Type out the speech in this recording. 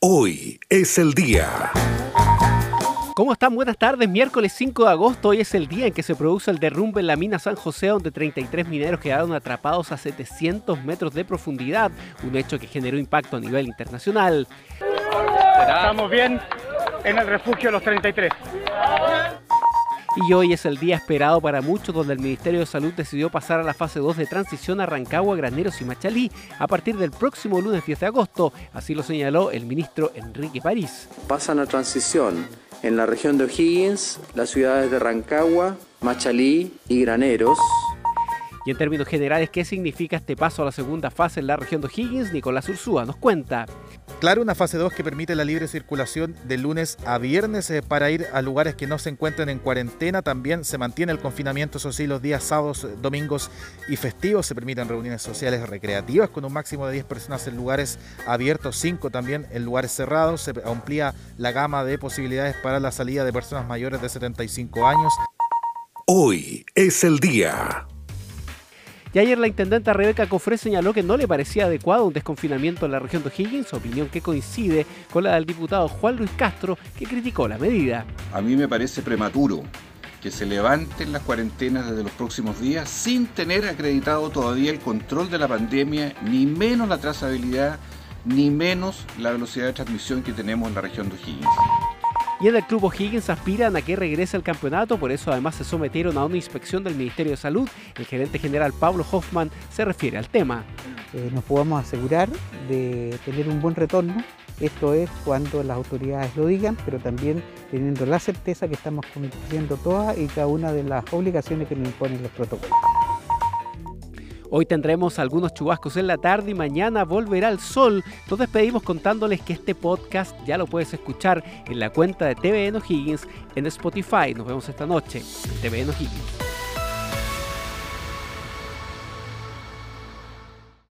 Hoy es el día. ¿Cómo están? Buenas tardes. Miércoles 5 de agosto, hoy es el día en que se produce el derrumbe en la mina San José, donde 33 mineros quedaron atrapados a 700 metros de profundidad, un hecho que generó impacto a nivel internacional. Estamos bien en el refugio de los 33 y hoy es el día esperado para muchos donde el Ministerio de Salud decidió pasar a la fase 2 de transición a Rancagua, Graneros y Machalí a partir del próximo lunes 10 de agosto, así lo señaló el ministro Enrique París. Pasan a transición en la región de O'Higgins, las ciudades de Rancagua, Machalí y Graneros. Y en términos generales, ¿qué significa este paso a la segunda fase en la región de O'Higgins? Nicolás Ursúa nos cuenta. Claro, una fase 2 que permite la libre circulación de lunes a viernes eh, para ir a lugares que no se encuentren en cuarentena. También se mantiene el confinamiento, eso sí, los días sábados, domingos y festivos. Se permiten reuniones sociales recreativas con un máximo de 10 personas en lugares abiertos, 5 también en lugares cerrados. Se amplía la gama de posibilidades para la salida de personas mayores de 75 años. Hoy es el día. Y ayer la intendenta Rebeca Cofré señaló que no le parecía adecuado un desconfinamiento en la región de O'Higgins, opinión que coincide con la del diputado Juan Luis Castro, que criticó la medida. A mí me parece prematuro que se levanten las cuarentenas desde los próximos días sin tener acreditado todavía el control de la pandemia, ni menos la trazabilidad, ni menos la velocidad de transmisión que tenemos en la región de O'Higgins. Y en el Club O'Higgins aspiran a que regrese al campeonato, por eso además se sometieron a una inspección del Ministerio de Salud. El gerente general Pablo Hoffman se refiere al tema. Eh, nos podamos asegurar de tener un buen retorno. Esto es cuando las autoridades lo digan, pero también teniendo la certeza que estamos cumpliendo todas y cada una de las obligaciones que nos imponen los protocolos. Hoy tendremos algunos chubascos en la tarde y mañana volverá el sol. Nos despedimos contándoles que este podcast ya lo puedes escuchar en la cuenta de TVN O'Higgins en Spotify. Nos vemos esta noche en TVN O'Higgins.